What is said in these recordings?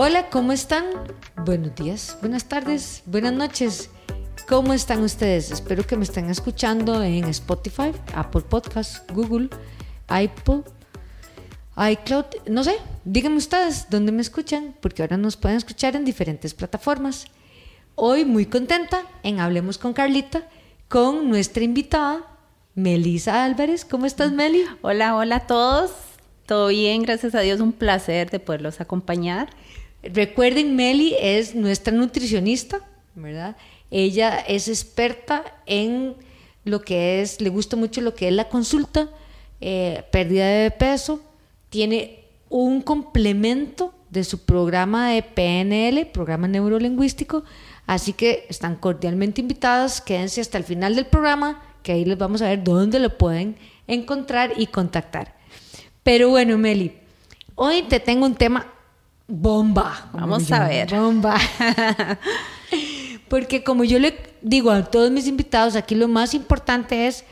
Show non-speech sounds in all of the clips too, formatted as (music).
Hola, ¿cómo están? Buenos días, buenas tardes, buenas noches. ¿Cómo están ustedes? Espero que me estén escuchando en Spotify, Apple Podcasts, Google, Apple, iCloud, no sé, díganme ustedes dónde me escuchan, porque ahora nos pueden escuchar en diferentes plataformas. Hoy muy contenta en Hablemos con Carlita, con nuestra invitada, Melisa Álvarez. ¿Cómo estás, Meli? Hola, hola a todos. Todo bien, gracias a Dios, un placer de poderlos acompañar. Recuerden, Meli es nuestra nutricionista, ¿verdad? Ella es experta en lo que es, le gusta mucho lo que es la consulta, eh, pérdida de peso, tiene un complemento de su programa de PNL, programa neurolingüístico, así que están cordialmente invitadas, quédense hasta el final del programa, que ahí les vamos a ver dónde lo pueden encontrar y contactar. Pero bueno, Meli, hoy te tengo un tema bomba. Vamos a ver. Bomba. (laughs) Porque como yo le digo a todos mis invitados, aquí lo más importante es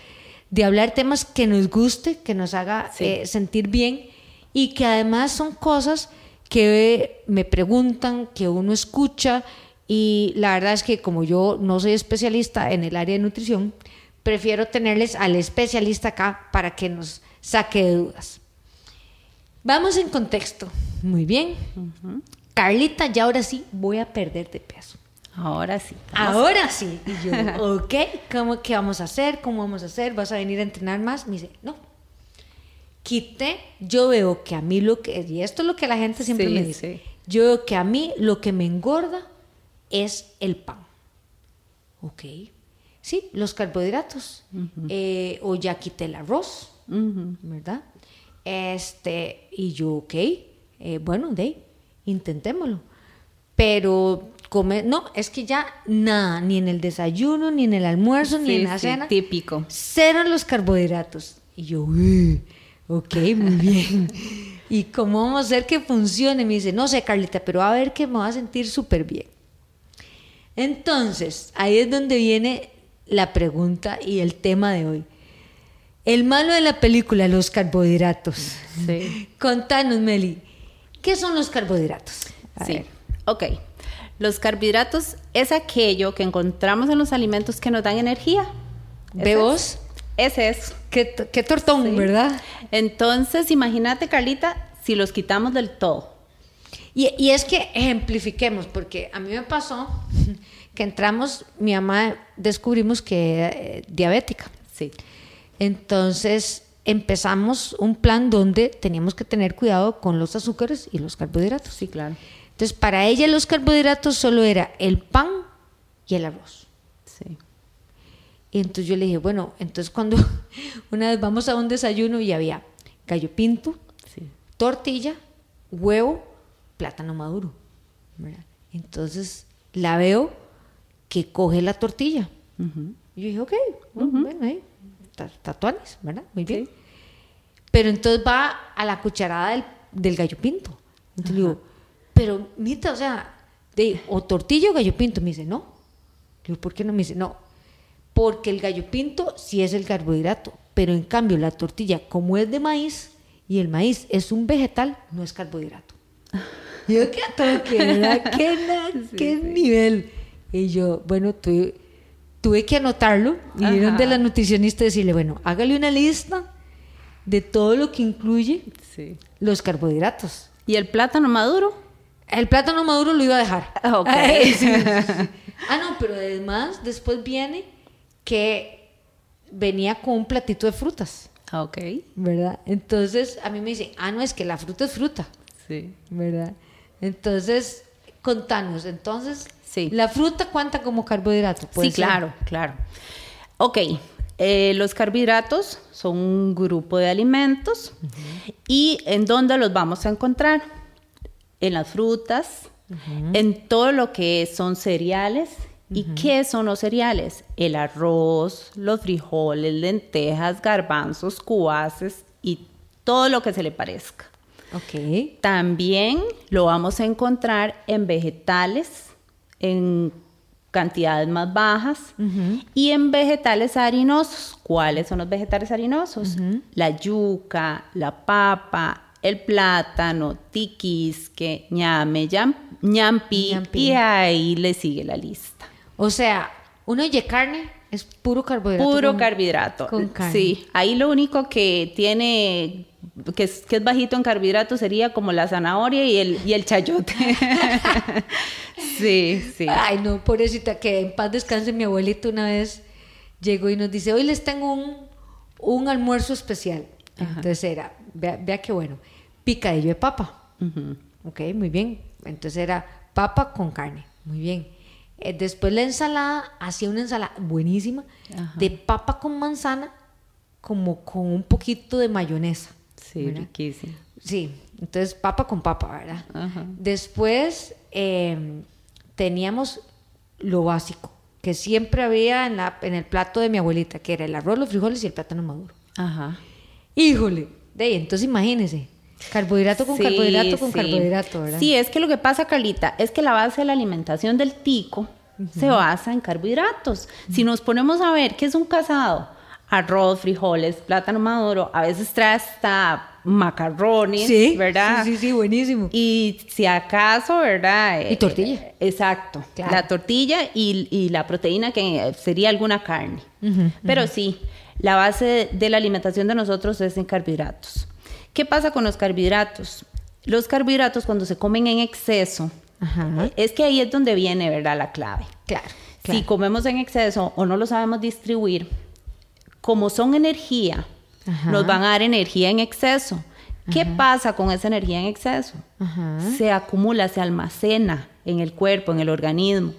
de hablar temas que nos guste, que nos haga eh, sentir bien y que además son cosas que me preguntan, que uno escucha y la verdad es que como yo no soy especialista en el área de nutrición, prefiero tenerles al especialista acá para que nos saque de dudas. Vamos en contexto. Muy bien. Carlita, ya ahora sí voy a perder de peso. Ahora sí. Ahora sí. Y yo, (laughs) ok, ¿cómo, ¿qué vamos a hacer? ¿Cómo vamos a hacer? ¿Vas a venir a entrenar más? Me dice, no. Quité, yo veo que a mí lo que, y esto es lo que la gente siempre me dice, yo veo que a mí lo que me engorda es el pan. Ok. Sí, los carbohidratos. Eh, o ya quité el arroz, ¿verdad? Este, y yo, ok, eh, bueno, de intentémoslo. Pero comer, no, es que ya nada, ni en el desayuno, ni en el almuerzo, ni en la cena. Típico. Cero los carbohidratos. Y yo, Uy, ok, muy (laughs) bien. ¿Y cómo vamos a hacer que funcione? Me dice, no sé, Carlita, pero a ver que me va a sentir súper bien. Entonces, ahí es donde viene la pregunta y el tema de hoy. El malo de la película, los carbohidratos. Sí. Contanos, Meli, ¿qué son los carbohidratos? sí, ok. Los carbohidratos es aquello que encontramos en los alimentos que nos dan energía. ¿Ve vos? Ese es. Qué, qué tortón, ¿verdad? Entonces, imagínate, Carlita, si los quitamos del todo. Y, y, es que ejemplifiquemos, porque a mí me pasó que entramos, mi mamá descubrimos que era eh, diabética. Sí. Entonces empezamos un plan donde teníamos que tener cuidado con los azúcares y los carbohidratos. Sí, claro. Entonces para ella los carbohidratos solo era el pan y el arroz. Sí. Y entonces yo le dije, bueno, entonces cuando (laughs) una vez vamos a un desayuno y había gallo pinto, tortilla, huevo, plátano maduro. Entonces la veo que coge la tortilla. Y yo dije, ok, bueno, ahí, tatuanes, ¿verdad? Muy bien. Pero entonces va a la cucharada del, gallo pinto. Entonces digo, pero Mita, o sea, de, o tortilla o gallo pinto. Me dice, no. digo, ¿por qué no? Me dice, no. Porque el gallo pinto sí es el carbohidrato, pero en cambio la tortilla, como es de maíz y el maíz es un vegetal, no es carbohidrato. yo, ¿qué toque, ¿Qué, (laughs) qué nivel? Y yo, bueno, tuve, tuve que anotarlo y ir de la nutricionista decirle, bueno, hágale una lista de todo lo que incluye los carbohidratos. ¿Y el plátano maduro? El plátano maduro lo iba a dejar. Ah, (laughs) okay. (laughs) ah, no, pero además después viene que venía con un platito de frutas. Ah, ok. ¿Verdad? Entonces a mí me dicen, ah, no, es que la fruta es fruta. Sí. ¿Verdad? Entonces, contanos, entonces, ¿la fruta cuenta como carbohidrato? Sí, claro, claro. Ok, eh, los carbohidratos son un grupo de alimentos y ¿en dónde los vamos a encontrar? En las frutas, en todo lo que son cereales. ¿Y qué son los cereales? El arroz, los frijoles, lentejas, garbanzos, cuaces y todo lo que se le parezca. Ok. También lo vamos a encontrar en vegetales, en cantidades más bajas y en vegetales harinosos. ¿Cuáles son los vegetales harinosos? La yuca, la papa, el plátano, tiquisque, ñame, ñampi, Ñampi. y ahí le sigue la lista. O sea, uno oye carne, es puro carbohidrato. Puro con- carbohidrato. con carne. Sí, ahí lo único que tiene, que es, que es bajito en carbohidratos sería como la zanahoria y el, y el chayote. (laughs) sí, sí. Ay, no, pobrecita, que en paz descanse mi abuelito una vez llegó y nos dice, hoy les tengo un, un almuerzo especial. Entonces era, vea, vea qué bueno, picadillo de papa. Ujú. Ok, muy bien. Entonces era papa con carne, muy bien. Eh, después la ensalada, hacía una ensalada buenísima Ajá. de papa con manzana, como con un poquito de mayonesa. Sí, ¿verdad? riquísimo. Sí, entonces papa con papa, ¿verdad? Ajá. Después eh, teníamos lo básico, que siempre había en, la, en el plato de mi abuelita, que era el arroz, los frijoles y el plátano maduro. Ajá. Híjole, de ahí, entonces imagínense, carbohidrato con Sí, carbohidrato con sí. carbohidrato, ¿verdad? Sí, es que lo que pasa, Carlita, es que la base de la alimentación del tico se basa en carbohidratos. Si nos ponemos a ver qué es un casado, arroz, frijoles, plátano maduro, a veces trae hasta macarrones, sí, ¿verdad? Sí, sí, sí, buenísimo. Y si acaso, ¿verdad? Y Eh, tortilla. eh, exacto. Claro. La tortilla y, y la proteína que sería alguna carne. Pero sí, la base de la alimentación de nosotros es en carbohidratos. ¿Qué pasa con los carbohidratos? Los carbohidratos cuando se comen en exceso, Ajá. es que ahí es donde viene, ¿verdad? La clave. Claro, Si comemos en exceso o no lo sabemos distribuir, como son energía, Ajá. nos van a dar energía en exceso. ¿Qué pasa con esa energía en exceso? Ajá. Se acumula, se almacena en el cuerpo, en el organismo,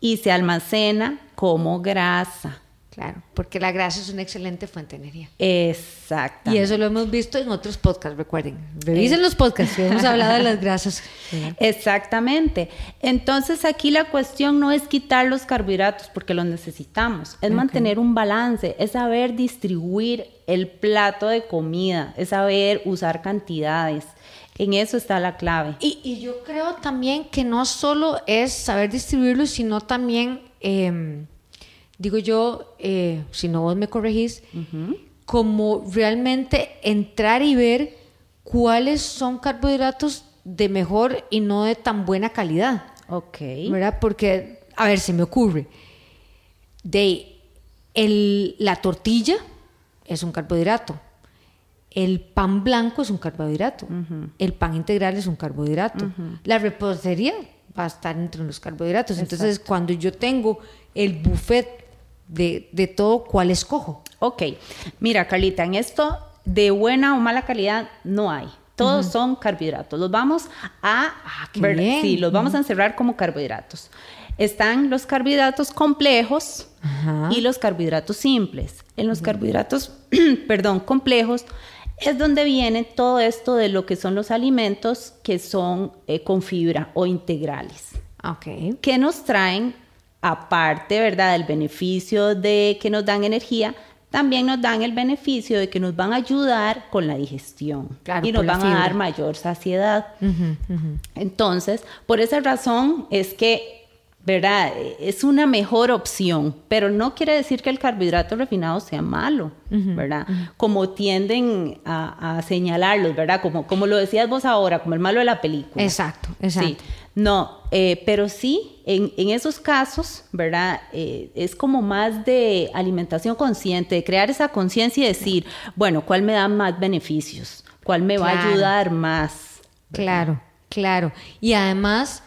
y se almacena como grasa. Claro, porque la grasa es una excelente fuente de energía. Exacto. Y eso lo hemos visto en otros podcasts, recuerden. Revisen los podcasts, que hemos hablado de las grasas. (laughs) Exactamente. Entonces aquí la cuestión no es quitar los carbohidratos porque los necesitamos, es mantener un balance, es saber distribuir el plato de comida, es saber usar cantidades. En eso está la clave. Y, y yo creo también que no solo es saber distribuirlo, sino también, eh, digo yo, eh, si no vos me corregís, como realmente entrar y ver cuáles son carbohidratos de mejor y no de tan buena calidad. Ok. ¿verdad? Porque, a ver, se me ocurre, de el, la tortilla es un carbohidrato, el pan blanco es un carbohidrato, el pan integral es un carbohidrato, la repostería va a estar entre los carbohidratos. Entonces, cuando yo tengo el buffet de, de todo, ¿cuál escojo? Ok. Mira, Carlita, en esto de buena o mala calidad no hay. Todos son carbohidratos. Los vamos a, Ah, qué ver- bien. sí, los vamos a encerrar como carbohidratos. Están los carbohidratos complejos Ajá. y los carbohidratos simples. En los carbohidratos, (clears throat) perdón, complejos es donde viene todo esto de lo que son los alimentos que son eh, con fibra o integrales Ok. que nos traen, aparte, ¿verdad?, del beneficio de que nos dan energía, también nos dan el beneficio de que nos van a ayudar con la digestión Claro, y nos van a dar mayor saciedad. Entonces, por esa razón es que, ¿verdad? Es una mejor opción, pero no quiere decir que el carbohidrato refinado sea malo, ¿verdad? Como tienden a, a señalarlos, ¿verdad? Como, como lo decías vos ahora, como el malo de la película. Exacto, exacto. Sí, no, eh, pero sí, en, en esos casos, ¿verdad? Eh, es como más de alimentación consciente, de crear esa conciencia y decir, bueno, ¿cuál me da más beneficios? ¿Cuál me va a ayudar más? Claro, claro. Y además,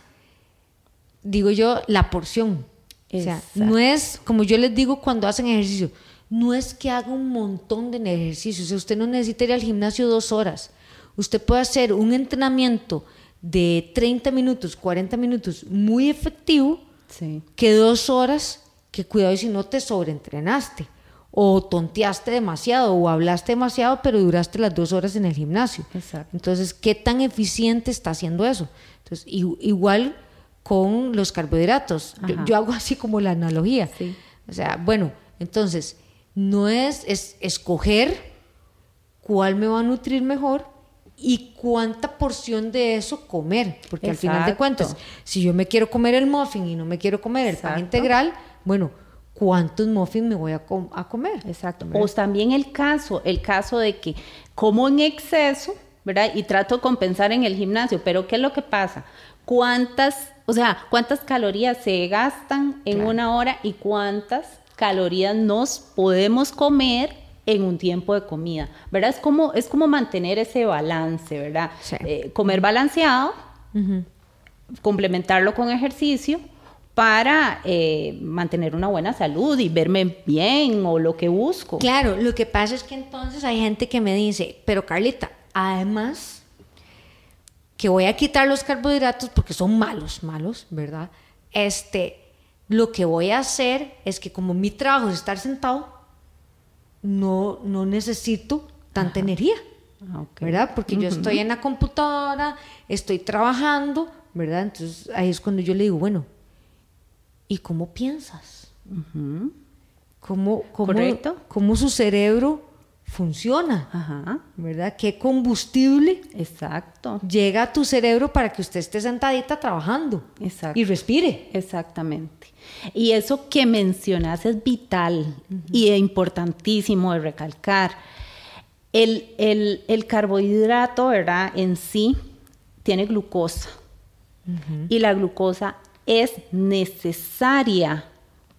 digo yo, la porción. O sea, no es, como yo les digo cuando hacen ejercicio, no es que haga un montón de ejercicio. O sea, usted no necesita ir al gimnasio dos horas. Usted puede hacer un entrenamiento de 30 minutos, 40 minutos muy efectivo Sí. que dos horas que cuidado y si no te sobreentrenaste o tonteaste demasiado o hablaste demasiado pero duraste las dos horas en el gimnasio. Exacto. Entonces, ¿qué tan eficiente está haciendo eso? Entonces, igual con los carbohidratos. Yo, hago así como la analogía. Sí. O sea, bueno, entonces, no es, es escoger cuál me va a nutrir mejor y cuánta porción de eso comer. Porque al final de cuentas, si yo me quiero comer el muffin y no me quiero comer el pan integral, bueno, ¿cuántos muffins me voy a, com- a comer? Exacto. O también el caso, el caso de que como en exceso, ¿verdad? Y trato de compensar en el gimnasio, pero ¿qué es lo que pasa? ¿Cuántas, o sea, cuántas calorías se gastan en una hora y cuántas calorías nos podemos comer en un tiempo de comida, ¿verdad? Es como, es como mantener ese balance, ¿verdad? Eh, comer balanceado, complementarlo con ejercicio para eh, mantener una buena salud y verme bien o lo que busco. Claro, lo que pasa es que entonces hay gente que me dice, pero Carlita, además que voy a quitar los carbohidratos porque son malos, malos, ¿verdad? Este, lo que voy a hacer es que como mi trabajo es estar sentado, no, no necesito tanta energía, ah, ¿verdad? Porque yo estoy en la computadora, estoy trabajando, ¿verdad? Entonces ahí es cuando yo le digo, bueno, ¿y cómo piensas? ¿Cómo, ¿Cómo su cerebro funciona? ¿Verdad? ¿Qué combustible Exacto. llega a tu cerebro para que usted esté sentadita trabajando y respire? Exactamente. Y eso que mencionas es vital y es importantísimo de recalcar. El, el, carbohidrato, ¿verdad? En sí tiene glucosa. Y la glucosa es necesaria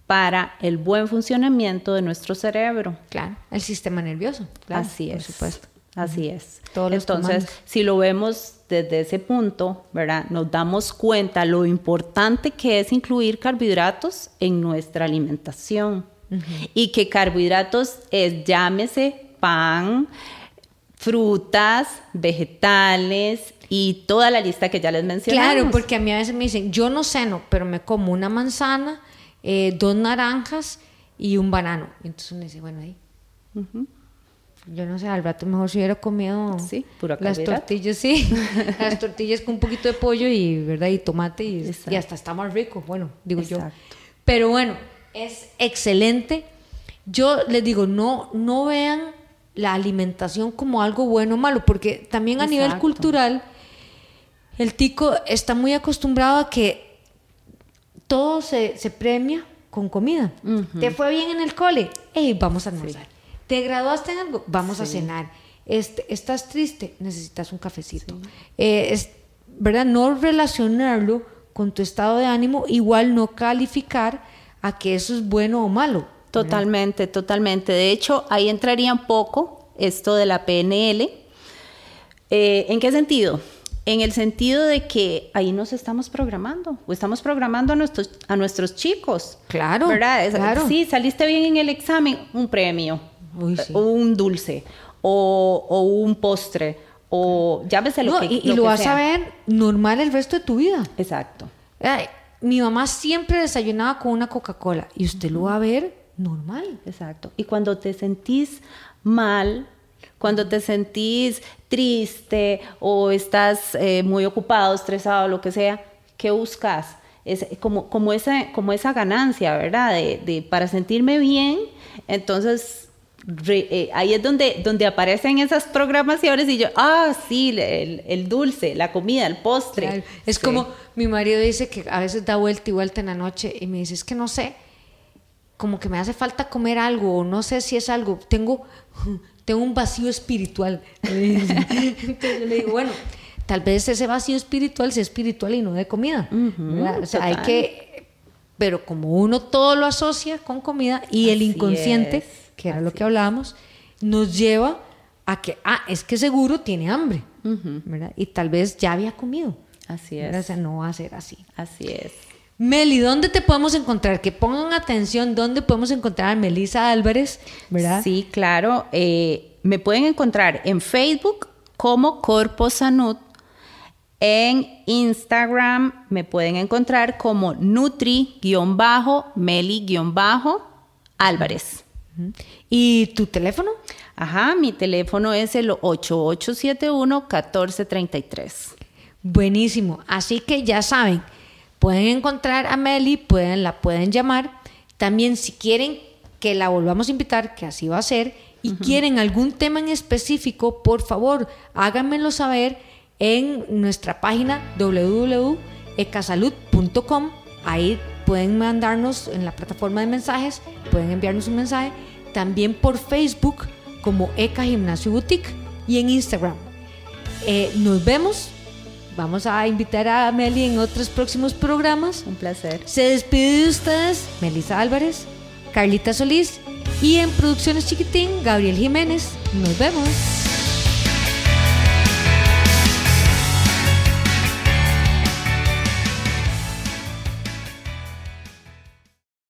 para el buen funcionamiento de nuestro cerebro. Claro, el sistema nervioso. Así es. Por supuesto. Así es. Entonces, si lo vemos desde ese punto, ¿verdad? Nos damos cuenta lo importante que es incluir carbohidratos en nuestra alimentación. Y que carbohidratos es, llámese, pan, frutas, vegetales y toda la lista que ya les mencioné. Claro, porque a mí a veces me dicen, yo no ceno, pero me como una manzana, eh, dos naranjas y un banano. Y entonces uno dice, bueno, ahí. Yo no sé, al rato mejor si hubiera comido sí, las tortillas, sí, (laughs) las tortillas con un poquito de pollo y, ¿verdad? y tomate y, y hasta está más rico, bueno, digo yo. Pero bueno, es excelente. Yo les digo, no, no vean la alimentación como algo bueno o malo, porque también a nivel cultural el tico está muy acostumbrado a que todo se, premia con comida. ¿Te fue bien en el cole? Vamos a almorzar. ¿Te graduaste en algo? Vamos a cenar. Este, ¿Estás triste? Necesitas un cafecito. Eh, es, ¿Verdad? No relacionarlo con tu estado de ánimo, igual no calificar a que eso es bueno o malo. Totalmente, totalmente. De hecho, ahí entraría un poco esto de la PNL. Eh, ¿En qué sentido? En el sentido de que ahí nos estamos programando, o estamos programando a nuestros, a nuestros chicos. Claro. ¿Verdad? Claro. Sí, saliste bien en el examen, un premio o un dulce, o, un postre, o llámese lo que Y, y lo, vas a ver normal el resto de tu vida. Exacto. mi mamá siempre desayunaba con una Coca-Cola y usted lo va a ver normal. Exacto. Y cuando te sentís mal, cuando te sentís triste o estás eh, muy ocupado, estresado, lo que sea, ¿qué buscas? Es como, como, esa, como esa ganancia, ¿verdad? De, para sentirme bien, entonces eh, ahí es donde, donde aparecen esas programaciones y yo, ah, sí, el, dulce, la comida, el postre. Es como mi marido dice que a veces da vuelta y vuelta en la noche y me dice, es que no sé, como que me hace falta comer algo o no sé si es algo, tengo, tengo un vacío espiritual. (laughs) Entonces yo le digo, bueno, tal vez ese vacío espiritual sea espiritual y no de comida. o sea, hay que, pero como uno todo lo asocia con comida y el inconsciente que era lo que hablábamos, nos lleva a que, ah, es que seguro tiene hambre, ¿verdad? Y tal vez ya había comido. Así es. O sea, no va a ser así. Así es. Meli, ¿dónde te podemos encontrar? Que pongan atención, ¿dónde podemos encontrar a Melisa Álvarez? ¿Verdad? Sí, claro. Eh, me pueden encontrar en Facebook como Corpo Sanud. En Instagram me pueden encontrar como Nutri-Meli-Álvarez. ¿Y tu teléfono? Ajá, mi teléfono es el 8871-1433. Buenísimo. Así que ya saben, pueden encontrar a Meli, pueden, la pueden llamar. También si quieren que la volvamos a invitar, que así va a ser, y quieren algún tema en específico, por favor, háganmelo saber en nuestra página www.ecasalud.com. Ahí pueden mandarnos en la plataforma de mensajes, pueden enviarnos un mensaje también por Facebook como ECA Gimnasio Boutique y en Instagram. Eh, nos vemos. Vamos a invitar a Meli en otros próximos programas. Un placer. Se despide de ustedes Melissa Álvarez, Carlita Solís y en Producciones Chiquitín, Gabriel Jiménez. Nos vemos.